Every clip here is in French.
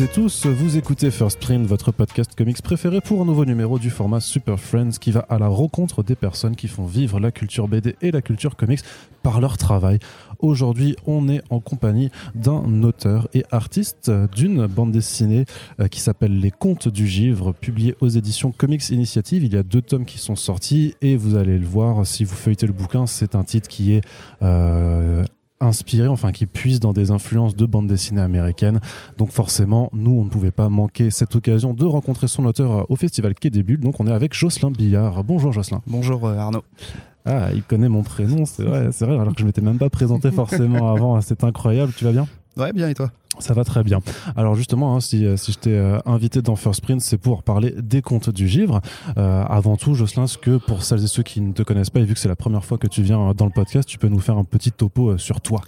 Et tous, vous écoutez First Print, votre podcast comics préféré pour un nouveau numéro du format Super Friends qui va à la rencontre des personnes qui font vivre la culture BD et la culture comics par leur travail. Aujourd'hui, on est en compagnie d'un auteur et artiste d'une bande dessinée euh, qui s'appelle Les Contes du Givre, publiée aux éditions Comics Initiative. Il y a deux tomes qui sont sortis et vous allez le voir si vous feuilletez le bouquin, c'est un titre qui est euh, inspiré, enfin qui puise dans des influences de bande dessinée américaine. Donc forcément, nous, on ne pouvait pas manquer cette occasion de rencontrer son auteur au festival Quai des Bulles. Donc on est avec Jocelyn Billard. Bonjour Jocelyn. Bonjour euh, Arnaud. Ah, il connaît mon prénom, c'est vrai, c'est vrai, alors que je m'étais même pas présenté forcément avant. C'est incroyable, tu vas bien? Ouais, bien et toi? Ça va très bien. Alors justement, hein, si, si je t'ai euh, invité dans First Print, c'est pour parler des contes du givre. Euh, avant tout, Jocelyn, ce que pour celles et ceux qui ne te connaissent pas, et vu que c'est la première fois que tu viens dans le podcast, tu peux nous faire un petit topo euh, sur toi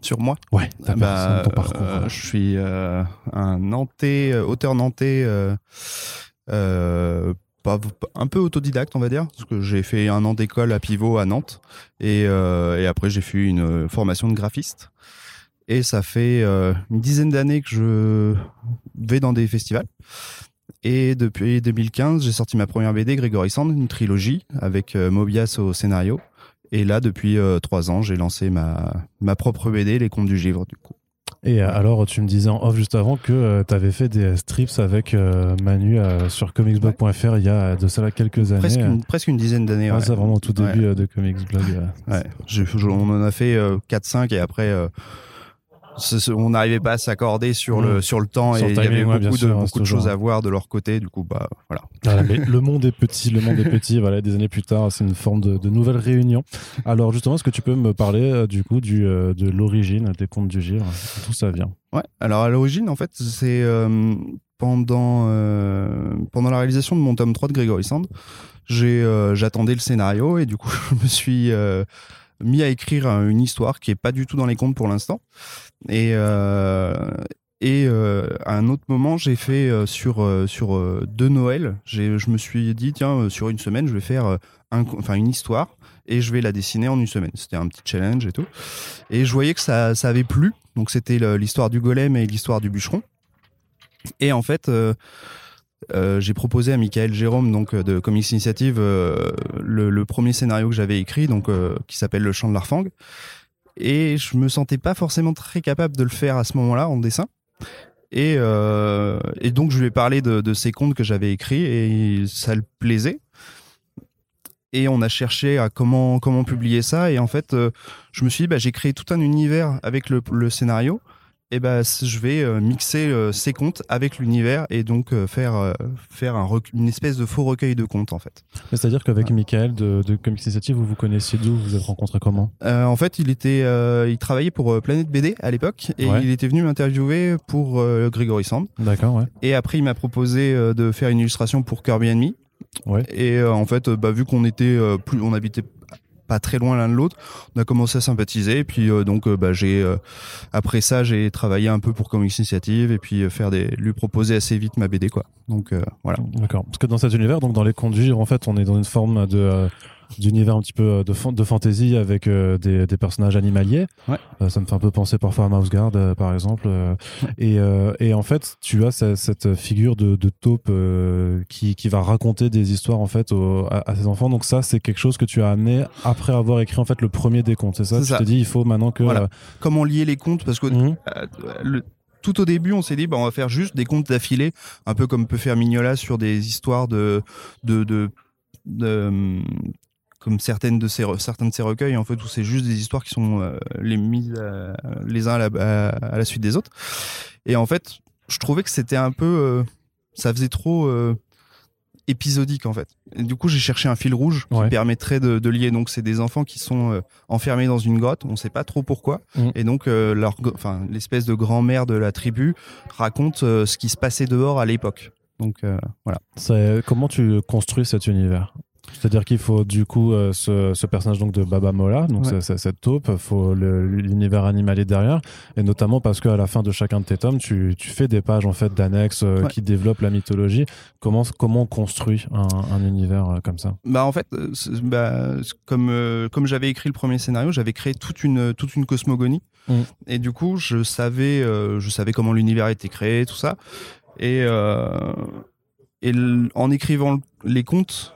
Sur moi? Ouais, ta bah, personne, ton parcours. Je suis un Nantais, auteur nantais pas, un peu autodidacte, on va dire, parce que j'ai fait un an d'école à Pivot à Nantes, et, et après j'ai fait une formation de graphiste. Et ça fait euh, une dizaine d'années que je vais dans des festivals. Et depuis 2015, j'ai sorti ma première BD, Grégory Sand, une trilogie avec euh, Mobias au scénario. Et là, depuis euh, trois ans, j'ai lancé ma, ma propre BD, Les Contes du Givre, du coup. Et alors, tu me disais en off juste avant que tu avais fait des strips avec Manu sur comicsblog.fr il y a de cela quelques années. Presque une, presque une dizaine d'années. Ah, c'est vraiment au tout début de Comicsblog. Ouais. on en a fait 4-5 et après on n'arrivait pas à s'accorder sur le mm. sur le temps et il y avait beaucoup de beaucoup de choses à voir de leur côté du coup bah voilà. Ah, le monde est petit le monde est petit voilà des années plus tard c'est une forme de, de, nouvelle réunion. Alors justement est-ce que tu peux me parler euh, du coup du euh, de l'origine des contes du givre? D'où ça vient? Ouais alors à l'origine en fait c'est euh, pendant pendant la réalisation de mon tome 3 de Grégory Sand j'ai j'attendais le scénario et du coup je me suis mis à écrire une histoire qui est pas du tout dans les contes pour l'instant. Et, euh, et euh, à un autre moment, j'ai fait euh, sur, sur deux Noëls, je me suis dit, tiens, sur une semaine, je vais faire un, enfin, une histoire et je vais la dessiner en une semaine. C'était un petit challenge et tout. Et je voyais que ça, ça avait plu. Donc c'était l'histoire du golem et l'histoire du bûcheron. Et en fait, euh, j'ai proposé à Michael Jérôme donc euh, de Comics Initiative euh, le, premier scénario que j'avais écrit donc qui s'appelle Le Chant de l'Arfang. Et je me sentais pas forcément très capable de le faire à ce moment-là en dessin. Et, donc je lui ai parlé de, ces contes que j'avais écrits et ça le plaisait. Et on a cherché à comment comment publier ça. Et en fait je me suis dit bah, j'ai créé tout un univers avec le scénario et eh ben je vais euh, mixer euh, ces contes avec l'univers et donc euh, faire faire un une espèce de faux recueil de contes en fait. C'est-à-dire qu'avec Michael de, de Comics Initiative, vous vous connaissiez d'où? Vous vous êtes rencontrés comment? En fait, il était il travaillait pour Planète BD à l'époque et il était venu m'interviewer pour Grégory Sand. D'accord, ouais. Et après, il m'a proposé de faire une illustration pour Kirby Enemy. Ouais. Et en fait, bah, vu qu'on était plus, on habitait très loin l'un de l'autre. On a commencé à sympathiser et puis euh, donc euh, bah, j'ai euh, après ça j'ai travaillé un peu pour Comics Initiative et puis faire des lui proposer assez vite ma BD quoi. Donc voilà. D'accord. Parce que dans cet univers donc dans les conduits en fait on est dans une forme de d'univers un petit peu euh, de, de fantasy avec euh, des, des, personnages animaliers. Ouais. Euh, ça me fait un peu penser parfois à Mouse Guard, par exemple. et, et en fait, tu as cette, cette figure de, de taupe qui, qui va raconter des histoires en fait à, à, ses enfants. Donc ça, c'est quelque chose que tu as amené après avoir écrit en fait le premier des contes. C'est ça Tu te dis, il faut maintenant que voilà. comment lier les contes parce que le, tout au début, on s'est dit, bah, on va faire juste des contes d'affilée, un peu comme peut faire Mignola sur des histoires de, de, de, de comme certaines de ces certains de ces recueils en fait où c'est juste des histoires qui sont euh, les mises les uns à la, à, la, suite des autres. Et en fait je trouvais que c'était un peu euh, ça faisait trop euh, épisodique en fait. Et du coup j'ai cherché un fil rouge qui permettrait de, de, lier. Donc c'est des enfants qui sont enfermés dans une grotte. On sait pas trop pourquoi. Mm. et donc leur enfin l'espèce de grand-mère de la tribu raconte ce qui se passait dehors à l'époque. Donc voilà. Comment tu construis cet univers? C'est-à-dire qu'il faut du coup euh, ce, ce, personnage donc de Baba Mola, donc Ouais. c'est- cette taupe, faut l'univers animalier derrière, et notamment parce qu'à la fin de chacun de tes tomes, tu, tu fais des pages en fait d'annexes euh, Ouais. qui développent la mythologie. Comment comment on construit un, un univers euh, comme ça? Bah en fait, bah, comme comme j'avais écrit le premier scénario, j'avais créé toute une toute une cosmogonie Mm. et du coup je savais je savais comment l'univers était créé tout ça et et en écrivant les contes,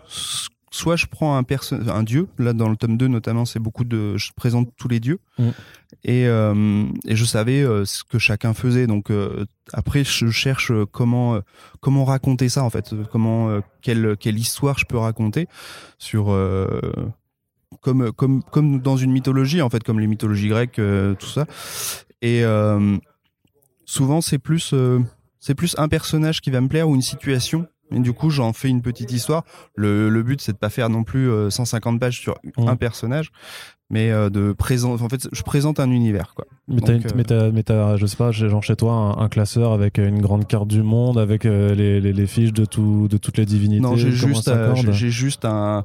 soit je prends un dieu là dans le tome 2 notamment c'est beaucoup de je présente tous les dieux. Mm. et euh, et je savais euh, ce que chacun faisait. Donc euh, après je cherche comment comment raconter ça en fait. Comment quelle quelle histoire je peux raconter sur comme comme comme dans une mythologie en fait comme les mythologies grecques tout ça. Et souvent c'est plus c'est plus un personnage qui va me plaire ou une situation et du coup j'en fais une petite histoire le, le but c'est de pas faire non plus euh, 150 pages sur un personnage mais euh, de présenter en fait je présente un univers quoi Mais t'as, euh, mais t'as- je sais pas, j'ai genre chez toi un, un classeur avec euh, une grande carte du monde, avec euh, les, les, les fiches de, tout, de toutes les divinités. non j'ai juste euh, j'ai- juste un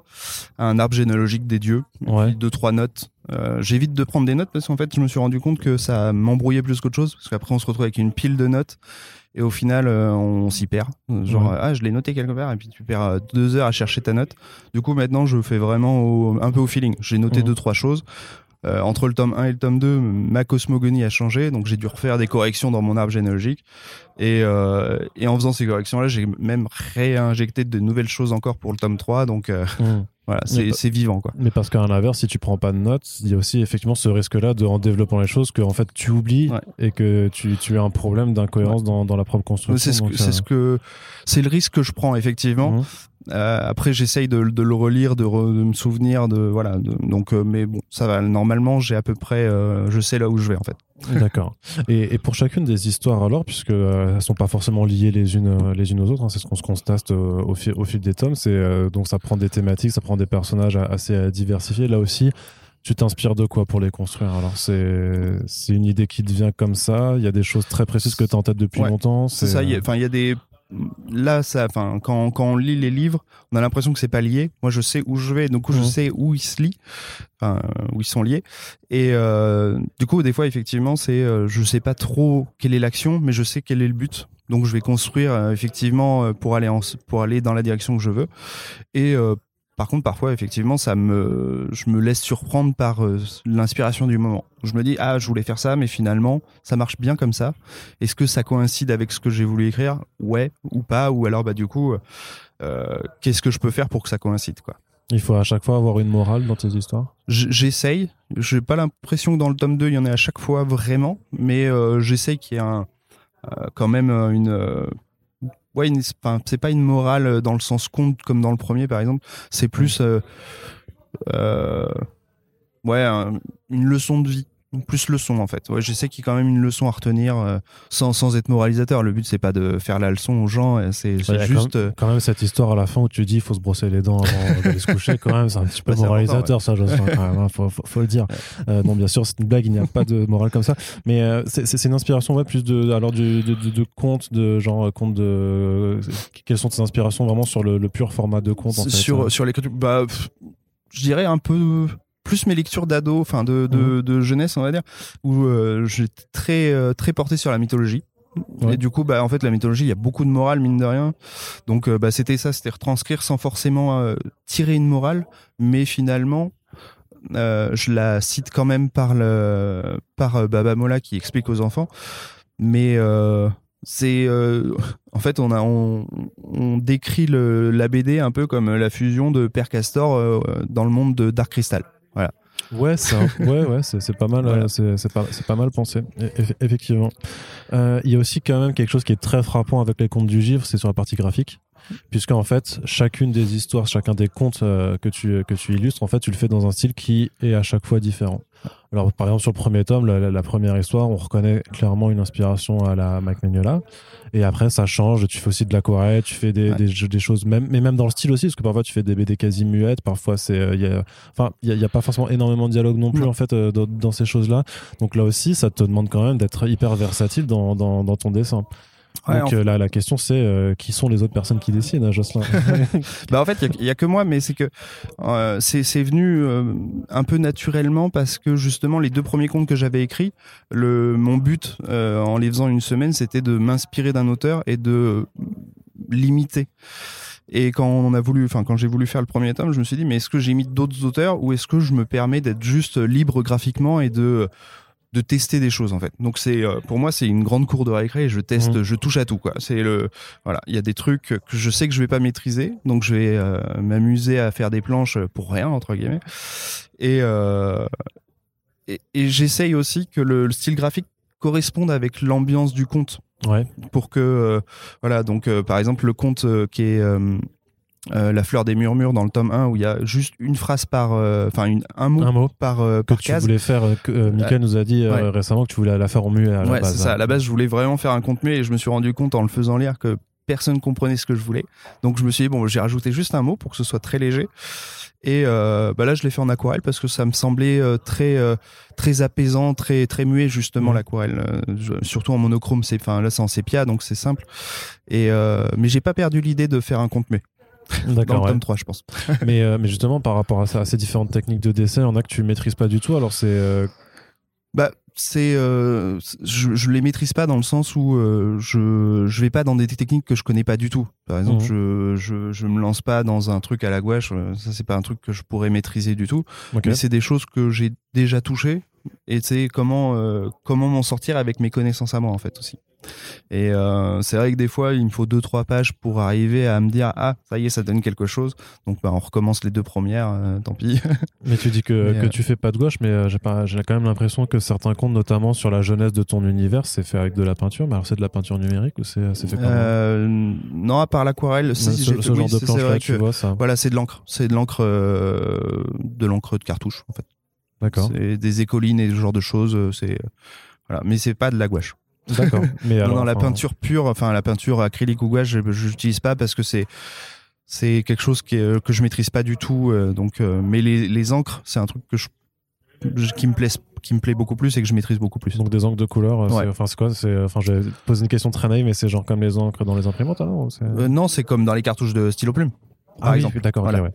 un arbre généalogique des dieux Ouais. deux trois notes Euh, j'évite de prendre des notes parce qu'en fait je me suis rendu compte que ça m'embrouillait plus qu'autre chose parce qu'après on se retrouve avec une pile de notes et au final euh, on s'y perd genre Ouais. ah je l'ai noté quelque part et puis tu perds euh, deux heures à chercher ta note du coup maintenant je fais vraiment au- un peu au feeling j'ai noté Mhm. deux trois choses Euh, entre le tome 1 et le tome 2, ma cosmogonie a changé, donc j'ai dû refaire des corrections dans mon arbre généalogique. Et, euh, et en faisant ces corrections-là, j'ai même réinjecté de nouvelles choses encore pour le tome 3, donc euh. Voilà, c'est vivant quoi. Mais parce qu'à l'inverse, si tu prends pas de notes, il y a aussi effectivement ce risque-là de, en développant les choses, que en fait tu oublies Ouais. et que tu, tu as un problème d'incohérence dans, dans la propre construction. C'est ce, euh, ce que c'est le risque que je prends effectivement. Mhm. Euh, après, j'essaye de, de le relire, de, re- de me souvenir de voilà. de- donc, euh, mais bon, ça va. Normalement, j'ai à peu près, euh, je sais là où je vais en fait. D'accord. Et, et pour chacune des histoires alors, puisque euh, elles sont pas forcément liées les unes euh, les unes aux autres, hein, c'est ce qu'on se constate euh, au, fil, au fil des tomes. C'est euh, donc ça prend des thématiques, ça prend des personnages assez diversifiés. Là aussi, tu t'inspires de quoi pour les construire Alors? C'est c'est une idée qui te vient comme ça. Il y a des choses très précises que tu as en tête depuis Ouais, longtemps. C'est ça. il y a- Enfin, il y a des là, ça. Enfin, quand quand on lit les livres, on a l'impression que c'est pas lié. Moi, je sais où je vais, donc je Mhm. sais où ils se lient, enfin, où ils sont liés. Et euh, du coup, des fois, effectivement, c'est, euh, je sais pas trop quelle est l'action, mais je sais quel est le but. Donc, je vais construire euh, effectivement euh, pour aller en, pour aller dans la direction que je veux. Et par contre, parfois, effectivement, ça me, je me laisse surprendre par euh, l'inspiration du moment. Je me dis, ah, je voulais faire ça, mais finalement, ça marche bien comme ça. Est-ce que ça coïncide avec ce que j'ai voulu écrire? Ouais ou pas? Ou alors, bah, du coup, euh, qu'est-ce que je peux faire pour que ça coïncide, quoi? Il faut à chaque fois avoir une morale dans tes histoires? J'essaye. J'ai pas l'impression que dans le tome 2, il y en ait à chaque fois vraiment, mais euh, j'essaye qu'il y ait un, euh, quand même une. Euh, ouais, c'est pas une morale euh, dans le sens conte comme dans le premier, par exemple. C'est plus. euh, euh, ouais, un- une leçon de vie. Plus leçon en fait. Ouais, j'essaie qu'il y ait quand même une leçon à retenir euh, sans, sans être moralisateur. Le but c'est pas de faire la leçon aux gens, euh, c'est Ouais, a juste. quand, euh, même, quand même cette histoire à la fin où tu dis il faut se brosser les dents avant d'aller se coucher quand même c'est un petit peu Bah, moralisateur ça Jocelyn, quand même, faut, faut, faut le dire euh, non bien sûr c'est une blague il n'y a pas de morale comme ça mais euh, c'est une inspiration ouais, plus de alors du, de, de, de contes de genre de quelles sont tes inspirations vraiment sur le, le pur format de conte en fait, sur hein? sur l'écriture bah pff, je dirais un peu plus mes lectures d'ado enfin de, de, Mhm. de jeunesse on va dire où euh, j'étais très euh, très porté sur la mythologie Ouais. et du coup bah en fait la mythologie il y a beaucoup de morale mine de rien donc euh, bah c'était ça c'était retranscrire sans forcément euh, tirer une morale mais finalement euh, je la cite quand même par le par Baba Mola qui explique aux enfants mais c'est euh, en fait on a on, on décrit le, la BD un peu comme la fusion de Père Castor euh, dans le monde de Dark Crystal. Ouais, c'est un- ouais, ouais, c'est pas mal, Voilà. c'est pas, mal pensé, e- eff- effectivement. Euh, Il y a aussi quand même quelque chose qui est très frappant avec les contes du givre, c'est sur la partie graphique, puisque en fait, chacune des histoires, chacun des contes euh, que tu que tu illustres, en fait, tu le fais dans un style qui est à chaque fois différent. Alors, par exemple, sur le premier tome, la, la- la première histoire, on reconnaît clairement une inspiration à la Mike Mignola. Et après, ça change. Tu fais aussi de l'aquarelle, tu fais des, Ouais. des, jeux- des choses, même, mais même dans le style aussi, parce que parfois tu fais des BD quasi muettes. Parfois, c'est, euh, il a, enfin, il y a, pas forcément énormément de dialogue non plus, en fait, euh, dans, dans ces choses-là. Donc là aussi, ça te demande quand même d'être hyper versatile dans, dans, dans ton dessin. Donc euh, là, la question c'est euh, qui sont les autres personnes qui dessinent, hein, Jocelyn? Bah en fait, il y, a que moi, mais c'est que euh, c'est venu un peu naturellement parce que justement les deux premiers contes que j'avais écrits, le mon but en les faisant une semaine, c'était de m'inspirer d'un auteur et de limiter. Et quand on a voulu, enfin quand j'ai voulu faire le premier tome, je me suis dit mais est-ce que j'imite d'autres auteurs ou est-ce que je me permets d'être juste libre graphiquement et de de tester des choses en fait. Donc c'est euh, pour moi c'est une grande cour de récré et je teste, mmh. je touche à tout quoi. C'est le voilà, il y a des trucs que je sais que je vais pas maîtriser, donc je vais euh, m'amuser à faire des planches pour rien entre guillemets. Et euh, et, j'essaye aussi que le, style graphique corresponde avec l'ambiance du conte. Ouais. Pour que voilà, donc par exemple le conte qui est euh, la fleur des murmures dans le tome 1 où il y a juste une phrase par euh, enfin un mot, un mot par, euh, que tu voulais faire que, Mika nous a dit récemment que tu voulais la faire en muet à la ouais, base c'est ça. À la base je voulais vraiment faire un conte muet et je me suis rendu compte en le faisant lire que personne comprenait ce que je voulais. Donc je me suis dit bon j'ai rajouté juste un mot pour que ce soit très léger. Et bah là je l'ai fait en aquarelle parce que ça me semblait très très apaisant très très muet justement mmh. l'aquarelle. Surtout en monochrome c'est enfin là c'est en sépia donc c'est simple. Et mais j'ai pas perdu l'idée de faire un conte muet D'accord. Dans le tome 3, je pense. mais, euh, mais justement, par rapport à, ça, à ces différentes techniques de dessin, il y en a que tu maîtrises pas du tout. Alors, c'est. Euh, bah, c'est. Euh, je, je les maîtrise pas dans le sens où je, je vais pas dans des techniques que je connais pas du tout. Par exemple, mhm. je, je, je me lance pas dans un truc à la gouache. Ça, c'est pas un truc que je pourrais maîtriser du tout. Mais c'est des choses que j'ai déjà touchées. Et c'est comment, comment m'en sortir avec mes connaissances à moi, en fait, aussi. Et euh, c'est vrai que des fois, il me faut deux trois pages pour arriver à me dire ah ça y est, ça donne quelque chose. Donc bah, on recommence les deux premières, euh, tant pis. mais tu dis que, que euh, tu fais pas de gauche, mais j'ai pas j'ai quand même l'impression que certains comptes, notamment sur la jeunesse de ton univers, c'est fait avec de la peinture. Mais alors c'est de la peinture numérique ou c'est fait comment? Non, à part l'aquarelle. Si, ce, ce genre de planche là, tu vois ça. Voilà, c'est de l'encre, c'est de l'encre de l'encre de cartouche en fait. D'accord. C'est des écolines et ce genre de choses. C'est voilà, mais c'est pas de la gouache. D'accord. Mais alors, non, la peinture pure, enfin la peinture acrylique ou gouache, je n'utilise pas parce que c'est c'est quelque chose qui est, que je maîtrise pas du tout. Euh, donc, euh, mais les, les encres, c'est un truc que je, qui me plaît qui me plaît beaucoup plus et que je maîtrise beaucoup plus. Donc des encres de couleur, euh, enfin c'est quoi C'est enfin je poser une question très naïve, mais c'est genre comme les encres dans les imprimantes, non C'est comme dans les cartouches de stylo plume. Par ah exemple. d'accord. ouais.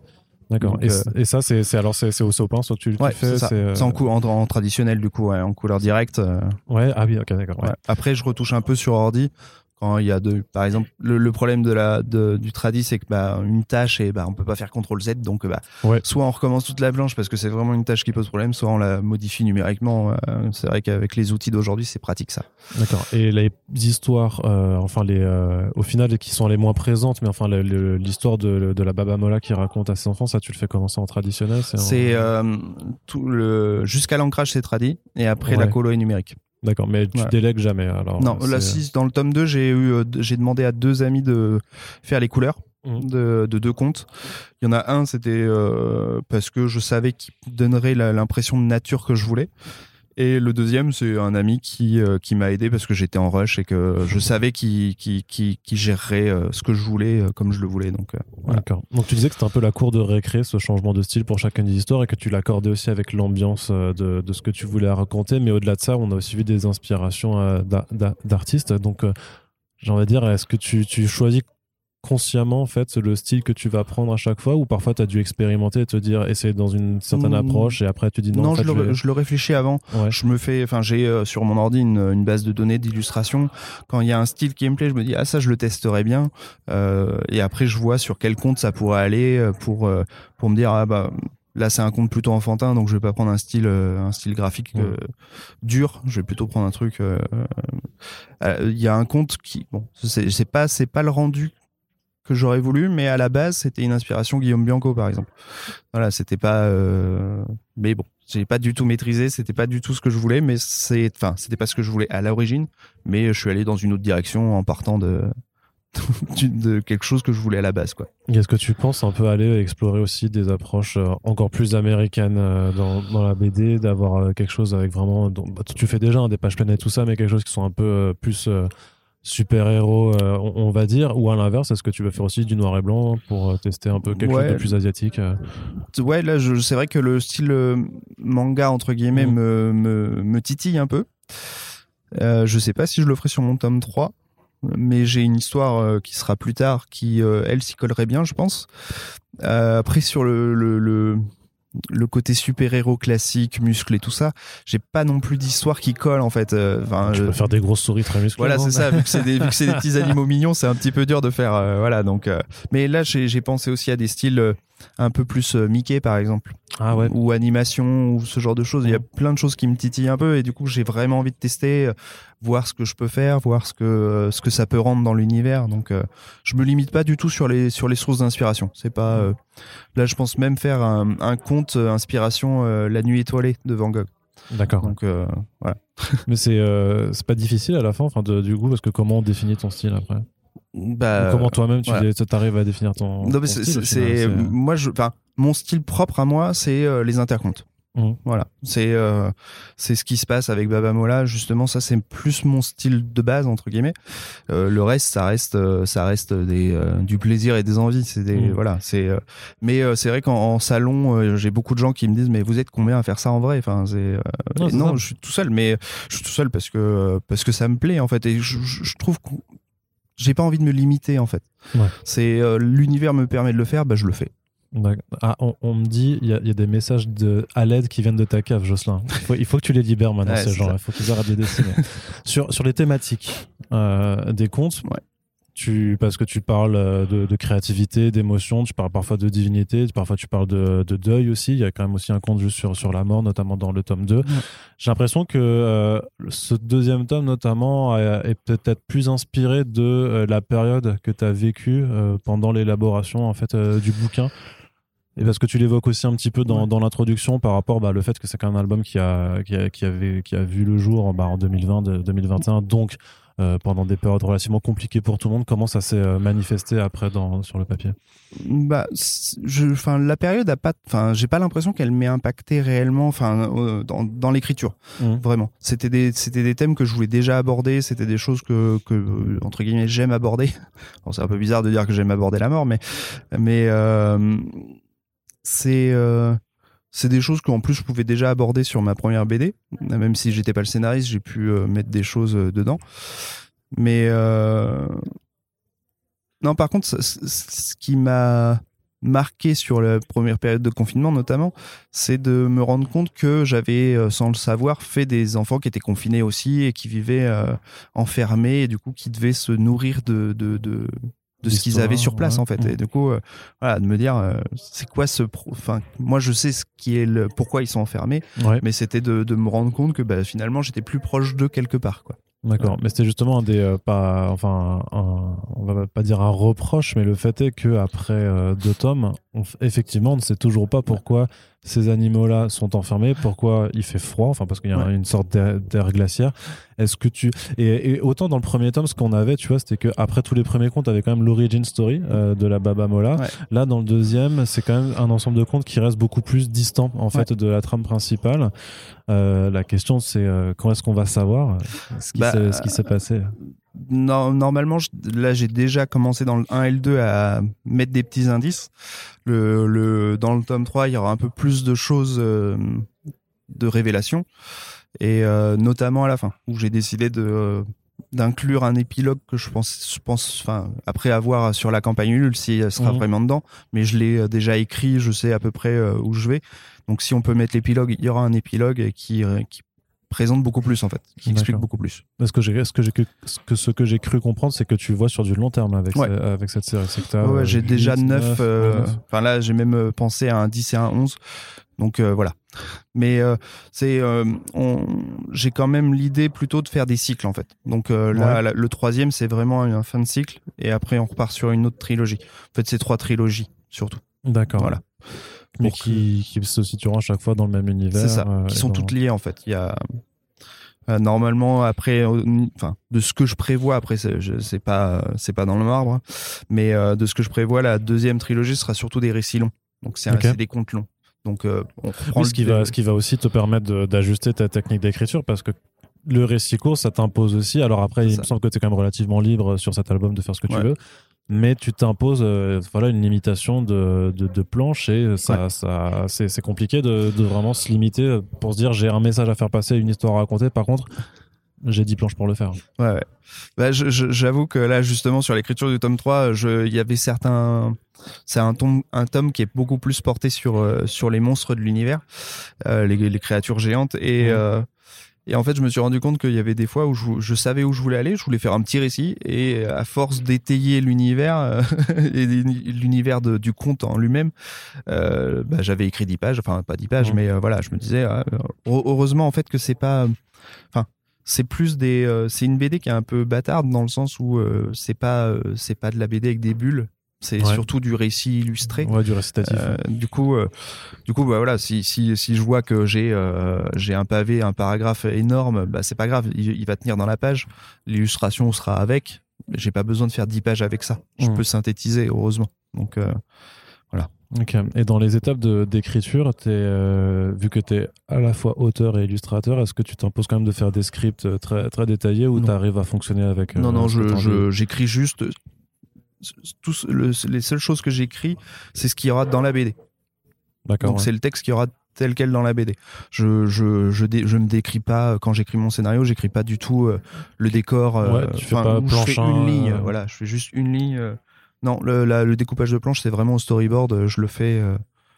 D'accord. Et, euh, et, ça, c'est alors c'est au sopin, soit tu, ouais, fais. C'est euh, en, en, en, traditionnel du coup, ouais, en couleur directe. Euh. Ouais. Ah oui. Ok. D'accord. Ouais. Après, je retouche un peu sur ordi quand il y a de par exemple le, problème de la de, du tradi c'est que bah une tâche et bah on peut pas faire CTRL Z donc bah soit on recommence toute la blanche parce que c'est vraiment une tâche qui pose problème soit on la modifie numériquement euh, c'est vrai qu'avec les outils d'aujourd'hui c'est pratique ça. D'accord. Et les histoires euh, enfin les euh, au final qui sont les moins présentes mais enfin l'histoire de, de la Baba Mola qui raconte à ses enfants ça tu le fais comment ça en traditionnel c'est tout le jusqu'à l'ancrage c'est tradi et après la colo est numérique D'accord, mais tu délègues jamais alors. Non, là, dans le tome 2, j'ai eu, euh, j'ai demandé à deux amis de faire les couleurs. Mmh. De, deux comptes. Il y en a un, c'était euh, parce que je savais qu'il donnerait l'impression de nature que je voulais. Et le deuxième, c'est un ami qui, euh, qui m'a aidé parce que j'étais en rush et que je savais qui, qui, qui gérerait euh, ce que je voulais euh, comme je le voulais. Donc, D'accord. Donc tu disais que c'était un peu la cour de récré, ce changement de style pour chacune des histoires et que tu l'accordais aussi avec l'ambiance de, de, ce que tu voulais raconter. Mais au-delà de ça, on a aussi vu des inspirations d'artistes. Donc j'ai envie de dire, est-ce que tu, tu choisis consciemment en fait le style que tu vas prendre à chaque fois ou parfois tu as dû expérimenter et te dire essayer dans une certaine mmh. approche et après tu dis non non je, le, réfléchis avant. Je me fais enfin j'ai euh, sur mon ordi une, base de données d'illustration. Quand il y a un style qui me plaît je me dis ah ça je le testerai bien. Euh, et après je vois sur quel compte ça pourrait aller euh, pour pour me dire ah bah là c'est un compte plutôt enfantin donc je vais pas prendre un style un style graphique dur. Je vais plutôt prendre un truc il y a un compte qui bon c'est pas c'est pas le rendu que j'aurais voulu, mais à la base, c'était une inspiration Guillaume Bianco, par exemple. Voilà, c'était pas, euh... mais bon, j'ai pas du tout maîtrisé, c'était pas du tout ce que je voulais, mais c'est, enfin, c'était pas ce que je voulais à l'origine, mais je suis allé dans une autre direction en partant de, quelque chose que je voulais à la base, quoi. Est-ce que tu penses un peu aller explorer aussi des approches euh, encore plus américaines euh, dans, la BD, d'avoir quelque chose avec vraiment, bah, tu fais déjà hein, des pages pleines et tout ça, mais quelque chose qui sont un peu plus super-héros, euh, on, va dire, ou à l'inverse, est-ce que tu vas faire aussi du noir et blanc pour euh, tester un peu quelque chose de plus asiatique euh? Ouais, là, c'est vrai que le style manga, entre guillemets, mm. me, me, me, titille un peu. je sais pas si je le ferai sur mon tome 3. mais j'ai une histoire euh, qui sera plus tard qui, euh, elle, s'y collerait bien, je pense. Euh, après, sur le, le, le, le côté super-héros classique, muscle et tout ça, j'ai pas non plus d'histoire qui colle en fait. Euh, Enfin, Tu je- peux faire des grosses souris très musclées. voilà, c'est ça. Vu que c'est des, des petits animaux mignons, c'est un petit peu dur de faire. euh, voilà, donc. euh, mais là, j'ai pensé aussi à des styles euh, un peu plus euh, Mickey, par exemple, Ah ouais. ou animation, ou ce genre de choses. Il y a plein de choses qui me titillent un peu, et du coup, j'ai vraiment envie de tester, euh, voir ce que je peux faire, voir ce que euh, ce que ça peut rendre dans l'univers. Donc, euh, je me limite pas du tout sur les sur les sources d'inspiration. C'est pas. euh, là, je pense même faire un, un conte euh, inspiration euh, La Nuit étoilée de Van Gogh. D'accord. Donc, voilà. Mais c'est c'est pas difficile à la fin, enfin, de- du coup, parce que comment on définit ton style après? Bah, Comment toi-même tu voilà. arrives à définir ton. Non, mais style, c'est- c'est- moi, je, mon style propre à moi, c'est euh, les intercomptes. Mhm. Voilà, c'est euh, c'est ce qui se passe avec Baba Mola. Justement, ça c'est plus mon style de base entre guillemets. Euh, le reste, ça reste, euh, ça reste des euh, du plaisir et des envies. C'est des Mhm. voilà, c'est. euh, mais euh, c'est vrai qu'en en salon, euh, j'ai beaucoup de gens qui me disent mais vous êtes combien à faire ça en vrai? Enfin, c'est euh, Non, je suis tout seul, mais je suis tout seul parce que parce que ça me plaît en fait et je, je- je trouve que j'ai pas envie de me limiter en fait. Ouais. C'est euh, l'univers me permet de le faire, bah je le fais. Ah, on, on me dit, il y, a- il y a des messages de, à l'aide qui viennent de ta cave, Jocelyn. Il faut, il faut que tu les libères maintenant, Ouais, ces ça. Il faut qu'ils arrêtent de dessiner. sur, sur les thématiques euh, des contes, Ouais. Tu, parce que tu parles euh, de, de créativité, d'émotion, tu parles parfois de divinité, parfois tu parles de, de deuil aussi. Il y a quand même aussi un conte juste sur, sur la mort, notamment dans le tome 2. J'ai l'impression que euh, ce deuxième tome, notamment, est peut-être plus inspiré de euh, la période que tu as vécue euh, pendant l'élaboration en fait, du bouquin. Et parce que tu l'évoques aussi un petit peu dans, Ouais. dans l'introduction par rapport bah, le fait que c'est quand même un album qui a, qui a, qui avait, qui a vu le jour bah, en 2020, de- 2021, donc euh, pendant des périodes relativement compliquées pour tout le monde. Comment ça s'est euh, manifesté après dans, sur le papier? Bah, je, la période a pas, enfin, j'ai pas l'impression qu'elle m'ait impacté réellement, enfin, euh, dans, dans l'écriture, Mhm. vraiment. C'était des, des thèmes que je voulais déjà aborder, c'était des choses que, que entre guillemets, j'aime aborder. Bon, c'est un peu bizarre de dire que j'aime aborder la mort, mais, mais euh, c'est, euh, c'est des choses qu'en plus je pouvais déjà aborder sur ma première BD, même si j'étais pas le scénariste, j'ai pu euh, mettre des choses euh, dedans. Mais euh, non, par contre, ce, qui m'a marqué sur la première période de confinement notamment, c'est de me rendre compte que j'avais, sans le savoir, fait des enfants qui étaient confinés aussi et qui vivaient euh, enfermés et du coup qui devaient se nourrir de, de, de, de ce qu'ils avaient sur place ouais. en fait. Mhm. Et du coup, euh, voilà, de me dire, euh, c'est quoi ce... pro- Enfin, moi je sais ce qui est le... pourquoi ils sont enfermés, Ouais. mais c'était de, de me rendre compte que bah, finalement j'étais plus proche d'eux quelque part. Quoi. D'accord, mais c'était justement un des euh, pas enfin un- on va pas dire un reproche, mais le fait est que après deux tomes, on effectivement, on ne sait toujours pas pourquoi ces animaux-là sont enfermés, pourquoi il fait froid, enfin parce qu'il y a Ouais. une sorte d'air glaciaire. Est-ce que tu et, et autant dans le premier tome, ce qu'on avait, tu vois, c'était que après tous les premiers contes, avait quand même l'origin story euh, de la Baba Mola. Ouais. Là, dans le deuxième, c'est quand même un ensemble de contes qui reste beaucoup plus distant en fait de la trame principale. Euh, la question, c'est euh, quand est-ce qu'on va savoir ce qui Bah, s'est- ce qui s'est passé? Normalement, je- là, j'ai déjà commencé dans le 1 et le 2 à mettre des petits indices. Le, le, dans le tome 3, il y aura un peu plus de choses euh, de révélation. Et euh, notamment à la fin, où j'ai décidé de euh, d'inclure un épilogue que je pense, je pense, enfin, après avoir sur la campagne Ulule, si elle sera Mhm. vraiment dedans, mais je l'ai déjà écrit, je sais à peu près où je vais. Donc, si on peut mettre l'épilogue, il y aura un épilogue qui, qui présente beaucoup plus en fait, qui explique beaucoup plus. Que j'ai, ce que j'ai, cru- ce que ce que j'ai cru comprendre, c'est que tu vois sur du long terme avec, Ouais. ce- avec cette série. Ouais, ouais, euh, j'ai déjà 8, 9. euh. Enfin là, j'ai même euh, pensé à un 10 et un 11. Donc euh, voilà. Mais euh, c'est, on- j'ai quand même l'idée plutôt de faire des cycles en fait. Donc là, la- le troisième, c'est vraiment un fin de cycle. Et après, on repart sur une autre trilogie. En fait, c'est trois trilogies surtout. D'accord. Voilà. Mais qui, qui se situeront à chaque fois dans le même univers. C'est ça. euh, qui sont dans- toutes liées en fait. Il y a euh, normalement après, euh, enfin de ce que je prévois après, c'est pas c'est pas dans le marbre, hein, mais de ce que je prévois, la deuxième trilogie sera surtout des récits longs. Donc c'est un- Ok. c'est des contes longs. Donc on Oui, ce qui va, ce qui va aussi te permettre d'ajuster ta technique d'écriture parce que le récit court, ça t'impose aussi. Alors après, il ça. me semble que tu es quand même relativement libre sur cet album de faire ce que tu Ouais. veux. Mais tu t'imposes euh, voilà, une limitation de, de, de planche et ça, ça, c'est compliqué de, de vraiment se limiter pour se dire j'ai un message à faire passer, une histoire à raconter. Par contre, j'ai 10 planches pour le faire. Ouais, ouais. Bah, j'avoue que là, justement, sur l'écriture du tome 3, je- il y avait certains. C'est un tome, un tome qui est beaucoup plus porté sur, euh, sur les monstres de l'univers, euh, les, les créatures géantes. Et, Ouais. Et en fait, je me suis rendu compte qu'il y avait des fois où je, je savais où je voulais aller, je voulais faire un petit récit. Et à force d'étayer l'univers, euh, et l'univers du conte en lui-même, euh, bah, j'avais écrit 10 pages, enfin pas 10 pages, mais euh, voilà, je me disais, ah, heureusement en fait que c'est pas. Enfin, c'est plus des c'est une BD qui est un peu bâtarde dans le sens où c'est pas c'est pas de la BD avec des bulles c'est Ouais. surtout du récit illustré Ouais, du récitatif. Euh, du coup euh, du coup bah voilà si si si je vois que j'ai euh, j'ai un pavé un paragraphe énorme bah c'est pas grave il, il va tenir dans la page l'illustration sera avec j'ai pas besoin de faire 10 pages avec ça je Mm. peux synthétiser heureusement donc euh, Ok. Et dans les étapes de- d'écriture, euh, vu que tu es à la fois auteur et illustrateur, est-ce que tu t'imposes quand même de faire des scripts très, très détaillés ou tu arrives à fonctionner avec euh, non non que je je- j'écris juste tout le- les seules choses que j'écris c'est ce qu'il y aura dans la BD D'accord. Donc ouais. c'est le texte qui aura tel quel dans la BD. Je je je, dé- je me décris pas euh, quand j'écris mon scénario, j'écris pas du tout euh, le décor. euh, Ouais, tu fais pas où je fais planchin, une ligne. euh. Voilà, je fais juste une ligne. Non, le, la- le découpage de planche c'est vraiment au storyboard. Je le fais.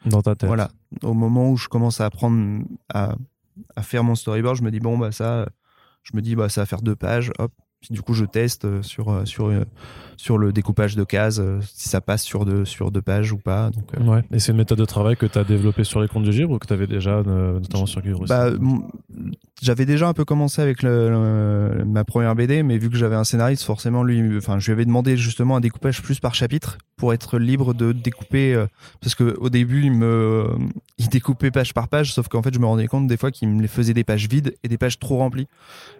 Dans ta tête. voilà, au moment où je commence à apprendre à à faire mon storyboard, je me dis bon bah ça, je me dis bah ça va faire deux pages. Hop. Du coup, je teste euh, sur euh, sur euh, sur le découpage de cases si ça passe sur deux sur deux pages ou pas. Donc Ouais. Et c'est une méthode de travail que tu as développée sur les comptes du Givre ou que tu avais déjà, notamment sur aussi? Bah, j'avais déjà un peu commencé avec le, le- ma première BD, mais vu que j'avais un scénariste, forcément, lui, enfin, je lui avais demandé justement un découpage plus par chapitre pour être libre de découper, euh, parce que au début, il me, il découpait page par page, sauf qu'en fait, je me rendais compte des fois qu'il me les faisait des pages vides et des pages trop remplies,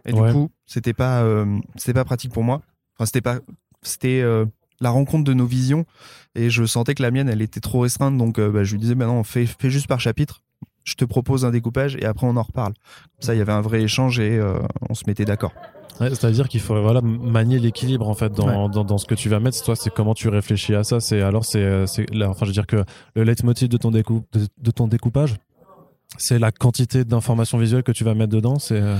et Ouais. du coup, c'était pas, euh, c'était pas pratique pour moi. Enfin, c'était pas, c'était euh, la rencontre de nos visions, et je sentais que la mienne, elle était trop restreinte, donc euh, bah, je lui disais, bah non, fais, fais juste par chapitre. Je te propose un découpage et après on en reparle. Comme ça, il y avait un vrai échange et euh, on se mettait d'accord. Ouais, C'est-à-dire qu'il faut voilà, manier l'équilibre en fait dans, dans, dans ce que tu vas mettre. Toi, c'est comment tu réfléchis à ça. C'est alors c'est euh, enfin je veux dire que le leitmotiv de ton de, de ton découpage, c'est la quantité d'informations visuelles que tu vas mettre dedans. C'est euh,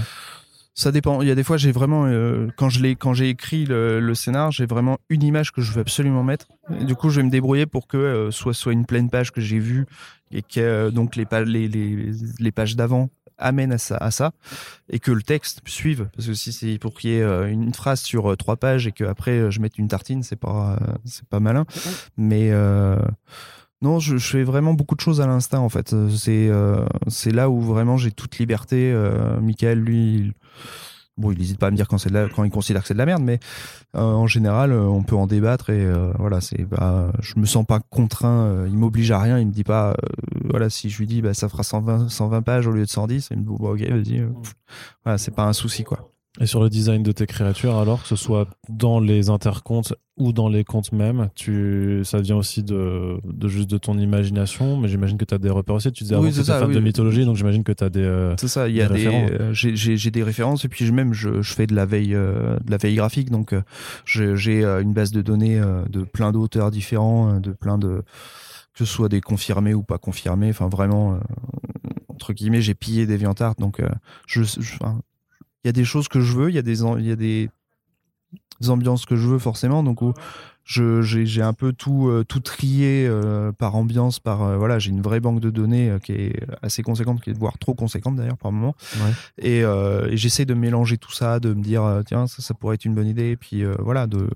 Ça dépend. Il y a des fois, j'ai vraiment, euh, quand je l'ai, quand j'ai écrit le, le scénar, j'ai vraiment une image que je veux absolument mettre. Et du coup, je vais me débrouiller pour que euh, soit soit une pleine page que j'ai vue et que euh, donc les les, les, les pages d'avant amènent à ça, à ça, et que le texte suive. Parce que si c'est pour qu'il y ait euh, une phrase sur euh, trois pages et qu'après euh, je mette une tartine, c'est pas, c'est pas malin. Mais euh, non, je, je fais vraiment beaucoup de choses à l'instinct en fait. C'est euh, c'est là où vraiment j'ai toute liberté. Euh, Michael, lui, il- bon, il n'hésite pas à me dire quand c'est quand il considère que c'est de la merde, mais euh, en général, euh, on peut en débattre et euh, voilà, c'est bah, je me sens pas contraint. il m'oblige à rien. Il me dit pas, voilà, si je lui dis, bah ça fera 120 120 pages au lieu de 110, il me dit, bon, ok, vas-y. voilà, c'est pas un souci quoi. Et sur le design de tes créatures, alors que ce soit dans les intercomptes ou dans les comptes même, tu ça vient aussi de, de juste de ton imagination. Mais j'imagine que tu as des repères aussi. Tu disais Oui, avant que tu fan oui. de mythologie, donc j'imagine que tu as des euh, C'est ça, il y a Des euh, j'ai- des références et puis je- même je, je fais de la veille, euh, de la veille graphique, donc euh, j'ai une base de données de plein d'auteurs différents, de plein de que ce soit des confirmés ou pas confirmés, enfin vraiment euh, entre guillemets j'ai pillé des Viantart, donc euh, je, il y a des choses que je veux, il y a des il y a des ambiances que je veux forcément, donc où je j'ai j'ai un peu tout euh, tout trié euh, par ambiance, par euh, voilà, j'ai une vraie banque de données qui est assez conséquente, qui est voire trop conséquente d'ailleurs par moment. Ouais. Et, et j'essaie de mélanger tout ça, de me dire tiens ça ça pourrait être une bonne idée, et puis voilà de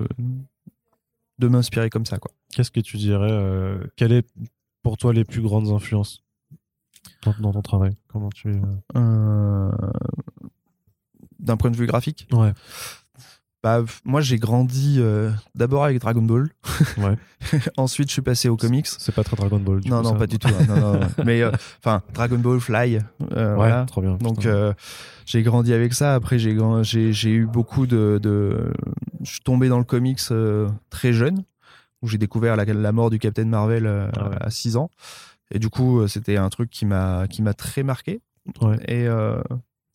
de m'inspirer comme ça quoi. Qu'est-ce que tu dirais Quelles est pour toi les plus grandes influences dans, dans ton travail? Comment tu D'un point de vue graphique, Ouais. bah moi j'ai grandi euh, d'abord avec Dragon Ball, Ouais. ensuite je suis passé aux comics. C'est pas très Dragon Ball. Du Non coup, non ça. pas du tout. hein, non, non, non. Mais euh, enfin Dragon Ball Fly, euh, Ouais, voilà. trop bien. Donc j'ai grandi avec ça. Après j'ai j'ai j'ai eu beaucoup de, de je suis tombé dans le comics très jeune où j'ai découvert la, la mort du Captain Marvel Ah ouais. à 6 ans et du coup c'était un truc qui m'a qui m'a très marqué. Ouais. Et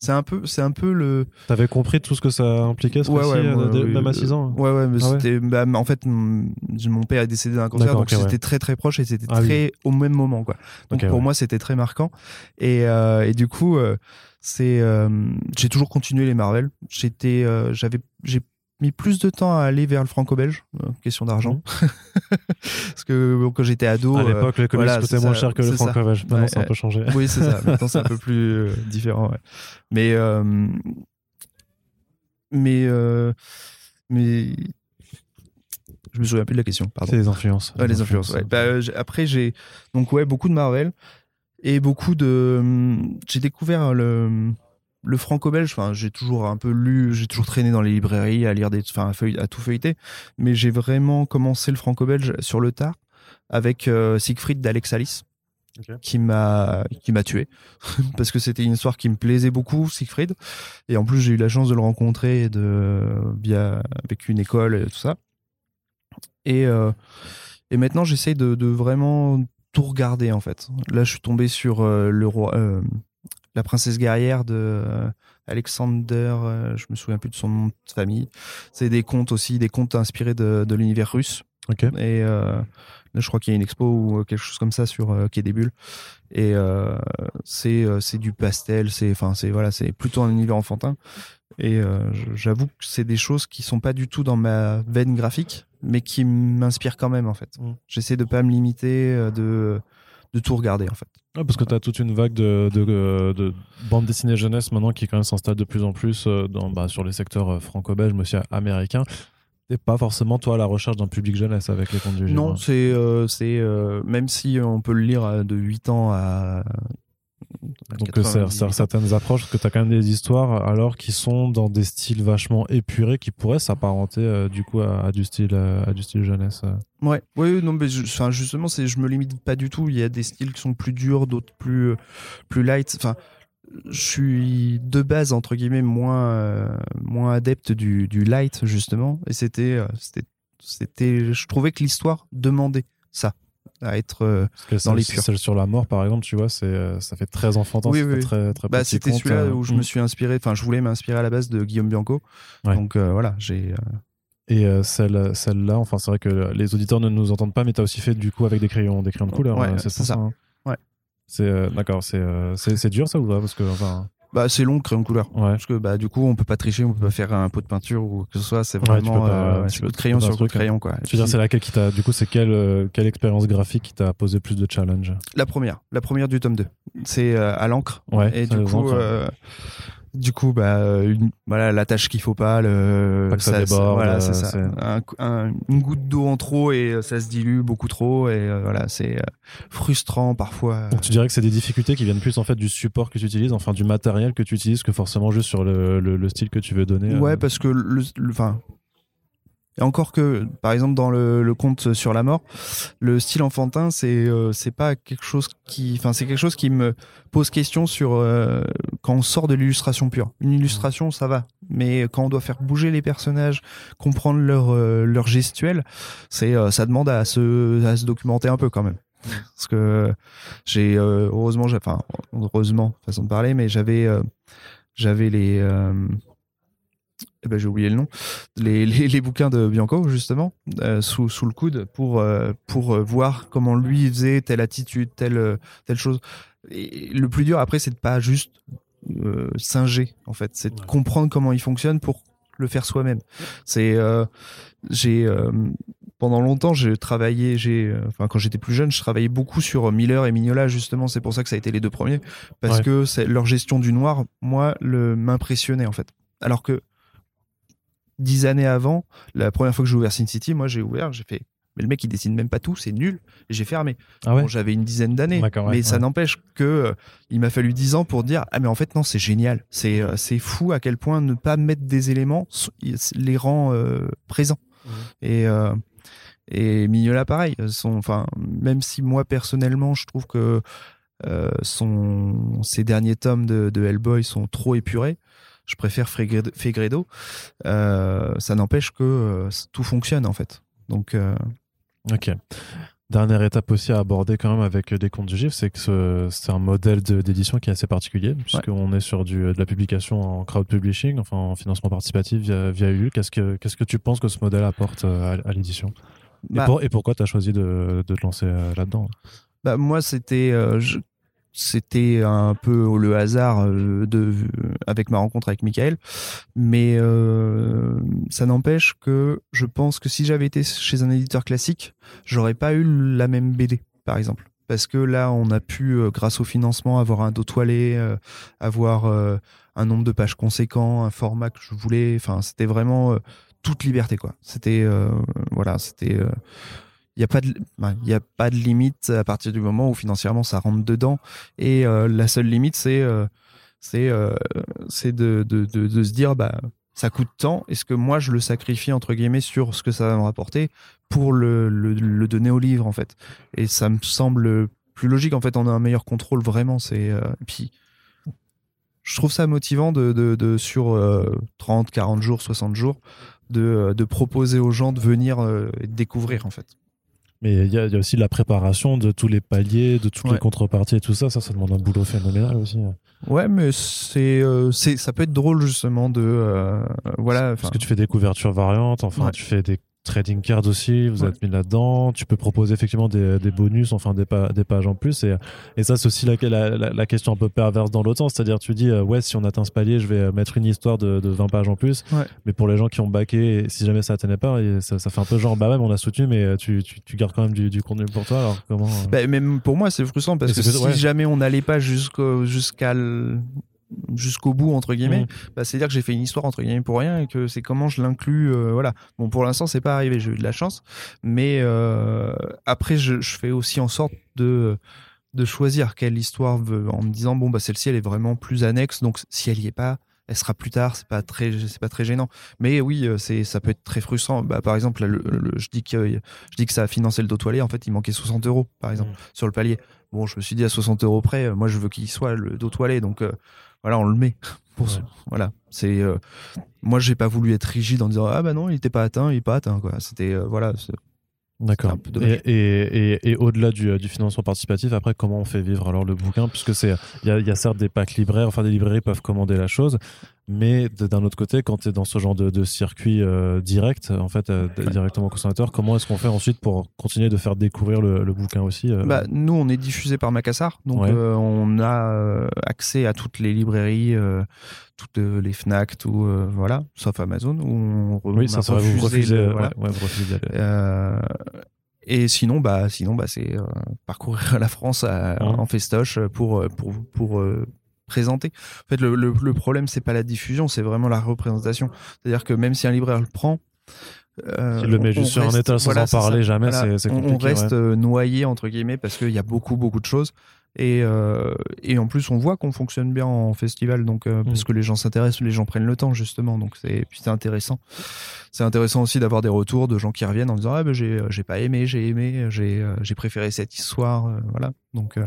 C'est un peu, c'est un peu le. T'avais compris tout ce que ça impliquait, ce Ouais, ouais, euh, moi, dès- oui, même à euh, 6 ans. Ouais, ouais, mais Ah c'était. bah, en fait, mon père est décédé d'un cancer, donc ouais. c'était très très proche et c'était Ah oui. très au même moment, quoi. Donc pour moi, c'était très marquant. Et, euh, et du coup, euh, c'est. euh, j'ai toujours continué les Marvel. J'étais, euh, j'avais, j'ai mis plus de temps à aller vers le franco-belge, euh, question d'argent, parce que bon, quand j'étais ado. À euh, l'époque, les comics voilà, coûtaient c'est moins cher que le c'est franco-belge. Maintenant, Ouais, a un peu changé. Oui, c'est ça. Maintenant, c'est un peu plus euh, différent. ouais. Mais, euh, mais, euh, mais, je me souviens plus de la question. C'est les influences. Les influences. Bah, euh, après, j'ai donc ouais beaucoup de Marvel et beaucoup de. hum, J'ai découvert le le franco-belge. Enfin, j'ai toujours un peu lu, j'ai toujours traîné dans les librairies à lire des, enfin, à, feuille- à tout feuilleter. Mais j'ai vraiment commencé le franco-belge sur le tard avec euh, Siegfried d'Alex Alice. Qui m'a qui m'a tué parce que c'était une histoire qui me plaisait beaucoup Siegfried et en plus j'ai eu la chance de le rencontrer de via avec une école et tout ça et euh, et maintenant j'essaye de, de vraiment tout regarder en fait là je suis tombé sur euh, le roi euh, la princesse guerrière de euh, Alexander euh, je me souviens plus de son nom de famille c'est des contes aussi des contes inspirés de, de l'univers russe Ok. et euh, je crois qu'il y a une expo ou quelque chose comme ça sur euh, Quai des Bulles. Et euh, c'est c'est du pastel, c'est enfin c'est voilà, c'est plutôt un univers enfantin. Et j'avoue que c'est des choses qui sont pas du tout dans ma veine graphique, mais qui m'inspirent quand même en fait. Mm. J'essaie de pas me limiter, de de tout regarder en fait. Ouais, parce que tu as toute une vague de, de, de, de bande dessinée jeunesse maintenant qui quand même s'installe de plus en plus euh, dans, bah, sur les secteurs euh, franco-belges, mais aussi américains. Et pas forcément, toi, à la recherche d'un public jeunesse avec les contes du Non, c'est euh, c'est euh, même si on peut le lire de 8 ans à Donc, euh, c'est 98 c'est ans. certaines approches, parce que tu as quand même des histoires alors qui sont dans des styles vachement épurés qui pourraient s'apparenter euh, du coup à, à du style, à du style jeunesse. euh. Ouais, oui, oui, non, mais je- enfin, justement, je me limite pas du tout. Il y a des styles qui sont plus durs, d'autres plus, plus light. Enfin, je suis de base entre guillemets moins, euh, moins adepte du, du light justement, et c'était, je trouvais que l'histoire demandait ça, à être. euh, Parce que Dans celle, les purs. celle sur la mort, par exemple, tu vois, c'est, euh, ça fait très enfantin, Oui, oui, très, très bah, c'était celui-là euh, où je mm. me suis inspiré. Enfin, je voulais m'inspirer à la base de Guillaume Bianco. Ouais. Donc voilà, j'ai. Et celle, celle-là, enfin, c'est vrai que les auditeurs ne nous entendent pas, mais tu as aussi fait du coup avec des crayons, des crayons de couleur. Ouais, euh, c'est ça. hein. Ouais. C'est euh, d'accord, c'est, euh, c'est c'est dur ça ou pas? Parce que enfin, Bah, c'est long, crayon de couleur. ouais. Parce que bah du coup on peut pas tricher, on peut pas faire un pot de peinture ou que ce soit, c'est tu vraiment pas- euh, ouais, tu coup de tu crayon sur coup de truc, crayon quoi. Je veux dire, c'est laquelle qui t'a, du coup, c'est quelle, euh, quelle expérience graphique qui t'a posé plus de challenge? La première, la première du tome 2. C'est euh, à l'encre. Ouais, Et du coup, euh, du coup, bah, une- voilà, la tâche qu'il faut pas, le, Pas que ça déborde, voilà, euh, c'est ça. c'est- Un- un- une goutte d'eau en trop et euh, ça se dilue beaucoup trop et euh, voilà, c'est euh, frustrant parfois. Donc tu dirais que c'est des difficultés qui viennent plus en fait du support que tu utilises, enfin du matériel que tu utilises, que forcément juste sur le, le, le style que tu veux donner. euh. Ouais, parce que le, le- enfin. Et encore que, par exemple, dans le, le conte sur la mort, le style enfantin, c'est euh, c'est pas quelque chose qui, enfin, c'est quelque chose qui me pose question sur euh, quand on sort de l'illustration pure. Une illustration, ça va, mais quand on doit faire bouger les personnages, comprendre leur euh, leur gestuelle, c'est euh, ça demande à se à se documenter un peu quand même. Parce que j'ai euh, heureusement, enfin heureusement façon de parler, mais j'avais euh, j'avais les eh ben, j'ai oublié le nom, les, les, les bouquins de Bianco, justement, euh, sous, sous le coude, pour, euh, pour euh, voir comment lui faisait telle attitude, telle, telle chose. Et le plus dur, après, c'est de pas juste euh, singer, en fait. C'est de Ouais. comprendre comment il fonctionne pour le faire soi-même. C'est... j'ai... pendant longtemps, j'ai travaillé, j'ai, enfin, quand j'étais plus jeune, je travaillais beaucoup sur Miller et Mignola, justement. C'est pour ça que ça a été les deux premiers. Parce Ouais. que c'est, leur gestion du noir, moi, le, m'impressionnait, en fait. Alors que dix années avant, la première fois que j'ai ouvert Sin City, moi j'ai ouvert, j'ai fait, mais le mec il dessine même pas tout, c'est nul, et j'ai fermé. Ah ouais Bon, j'avais une dizaine d'années, ouais, mais ça n'empêche que euh, il m'a fallu dix ans pour dire ah mais en fait non c'est génial, c'est euh, c'est fou à quel point ne pas mettre des éléments les rend euh, présents. Mhm. Et et Mignola pareil, son, enfin même si moi personnellement je trouve que son ces derniers tomes de, de Hellboy sont trop épurés. Je préfère Fegredo. Euh, ça n'empêche que euh, tout fonctionne en fait. Donc euh, Ok. Dernière étape aussi à aborder quand même avec des comptes du GIF, c'est que c'est un modèle d'édition qui est assez particulier, puisqu'on est sur du, de la publication en crowd publishing, enfin en financement participatif via, via EU. Qu'est-ce que, qu'est-ce que tu penses que ce modèle apporte à, à l'édition? Et, Bah- pour- et pourquoi tu as choisi de, de te lancer euh, là-dedans? Bah, moi, c'était euh, c'était un peu le hasard euh, de avec ma rencontre avec Michael, mais euh, ça n'empêche que je pense que si j'avais été chez un éditeur classique, j'aurais pas eu la même BD, par exemple. Parce que là, on a pu, euh, grâce au financement, avoir un dos toilé, avoir un nombre de pages conséquent, un format que je voulais. Enfin, c'était vraiment toute liberté, quoi. C'était voilà, c'était il n'y a pas de a pas de limite à partir du moment où financièrement ça rentre dedans. Et euh, la seule limite c'est euh, euh, c'est de, de, de, de se dire bah ça coûte tant est-ce que moi je le sacrifie entre guillemets sur ce que ça va me rapporter pour le, le, le donner au livre en fait. Et ça me semble plus logique en fait on a un meilleur contrôle vraiment. C'est puis je trouve ça motivant de, de, de sur euh, 30 40 jours 60 jours de, de proposer aux gens de venir découvrir en fait Mais il y, a il y a aussi la préparation de tous les paliers, de toutes Ouais. les contreparties et tout ça. Ça, ça demande un boulot phénoménal aussi. Ouais, mais c'est, euh, c'est, ça peut être drôle justement de, euh, voilà. Parce que tu fais des couvertures variantes, enfin, Ouais. tu fais des trading cards aussi, vous Ouais. êtes mis là-dedans. Tu peux proposer effectivement des, des bonus, enfin des, pa- des pages en plus. Et, et ça, c'est aussi la, la, la- question un peu perverse dans l'autre sens. C'est-à-dire, tu dis, euh, ouais, si on atteint ce palier, je vais mettre une histoire de, de 20 pages en plus. Ouais. Mais pour les gens qui ont baqué, si jamais ça atteignait pas, ça, ça fait un peu genre, bah ouais, mais on a soutenu, mais euh, tu, tu, tu gardes quand même du, du contenu pour toi. Alors comment euh, bah, même pour moi, c'est frustrant parce que si ouais. jamais on n'allait pas jusqu'au, jusqu'à le- jusqu'au bout entre guillemets, Mm. bah, c'est dire que j'ai fait une histoire entre guillemets pour rien et que c'est comment je l'inclus. euh, voilà. Bon, pour l'instant, c'est pas arrivé. J'ai eu de la chance, mais euh, après, je, je fais aussi en sorte de de choisir quelle histoire veut, en me disant bon bah celle-ci elle est vraiment plus annexe donc si elle y est pas elle sera plus tard c'est pas très c'est pas très gênant. Mais oui euh, c'est ça peut être très frustrant. Bah, par exemple là, le, le- je dis que je dis que ça a financé le dos toilé en fait il manquait 60 euros par exemple Mm. sur le palier. Bon je me suis dit à 60 euros près euh, moi je veux qu'il soit le dos toilé. Donc euh, voilà on le met pour ce- Ouais. voilà. C'est euh, moi j'ai pas voulu être rigide en disant ah bah non il était pas atteint il est pas atteint quoi. C'était euh, voilà D'accord. Et, et, et, et au-delà du, euh, du financement participatif, après, comment on fait vivre alors le bouquin? Puisque c'est, il y y a certes des packs libraires, enfin des librairies peuvent commander la chose, mais d'un autre côté, quand tu es dans ce genre de, de circuit euh, direct, en fait, euh, directement au consommateur, comment est-ce qu'on fait ensuite pour continuer de faire découvrir le, le bouquin aussi euh, Bah, nous, on est diffusé par Macassar, donc Ouais. euh, on a euh, accès à toutes les librairies, euh, toutes euh, les Fnac, tout, euh, voilà, sauf Amazon où on, Oui, ça, vous le- voilà. ouais, vous refusez. Euh, et sinon, bah, sinon, bah, c'est euh, parcourir la France à- Ouais. en festoche pour pour pour euh, présenter. En fait, le, le, le problème, c'est pas la diffusion, c'est vraiment la représentation. C'est-à-dire que même si un libraire le prend, euh, Il le met juste sur un étal sans voilà, en parler ça. jamais, Voilà. c'est compliqué. On reste ouais. euh, noyé entre guillemets parce qu'il y a beaucoup beaucoup de choses et euh, et en plus on voit qu'on fonctionne bien en festival donc euh, parce Mm. que les gens s'intéressent, les gens prennent le temps justement donc c'est puis c'est intéressant. C'est intéressant aussi d'avoir des retours de gens qui reviennent en disant ah ben j'ai j'ai pas aimé, j'ai aimé, j'ai euh, j'ai préféré cette histoire euh, voilà donc euh,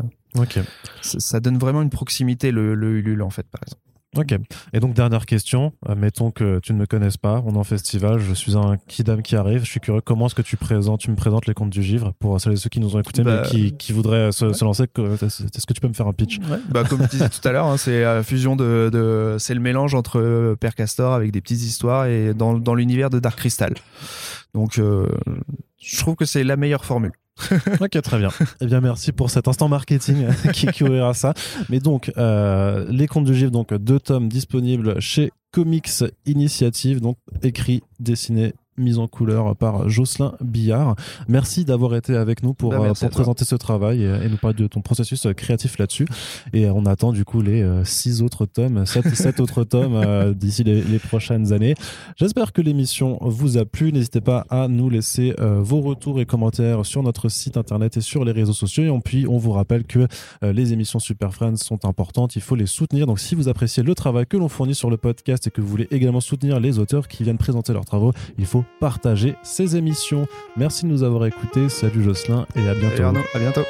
ça, ça donne vraiment une proximité le, le Ulule en fait par exemple. Ok. Et donc, dernière question. Mettons que tu ne me connaisses pas. On est en festival. Je suis un kidam qui arrive. Je suis curieux. Comment est-ce que tu présentes, tu me présentes les contes du givre pour celles et ceux qui nous ont écoutés, Bah, mais qui, qui voudraient se, ouais. se lancer? Est-ce que tu peux me faire un pitch? Bah, comme je disais tout à l'heure, hein, c'est la fusion de, de c'est le mélange entre euh, Père Castor avec des petites histoires et dans, dans l'univers de Dark Crystal. Donc, euh, je trouve que c'est la meilleure formule. Ok, très bien. Eh bien, merci pour cet instant marketing qui, qui ça. Mais donc, euh, les contes du givre, donc deux tomes disponibles chez Comics Initiative, donc écrit, dessiné, mise en couleur par Jocelyn Billard. Merci d'avoir été avec nous pour, Bah, euh, pour présenter ce travail et, et nous parler de ton processus euh, créatif là-dessus. Et euh, on attend du coup les euh, six autres tomes, sept, sept autres tomes euh, d'ici les, les prochaines années. J'espère que l'émission vous a plu. N'hésitez pas à nous laisser vos retours et commentaires sur notre site internet et sur les réseaux sociaux. Et puis, on vous rappelle que les émissions Super Friends sont importantes. Il faut les soutenir. Donc, si vous appréciez le travail que l'on fournit sur le podcast et que vous voulez également soutenir les auteurs qui viennent présenter leurs travaux, il faut partager ces émissions. Merci de nous avoir écoutés. Salut Jocelyn et à bientôt. Salut Arnaud, à bientôt.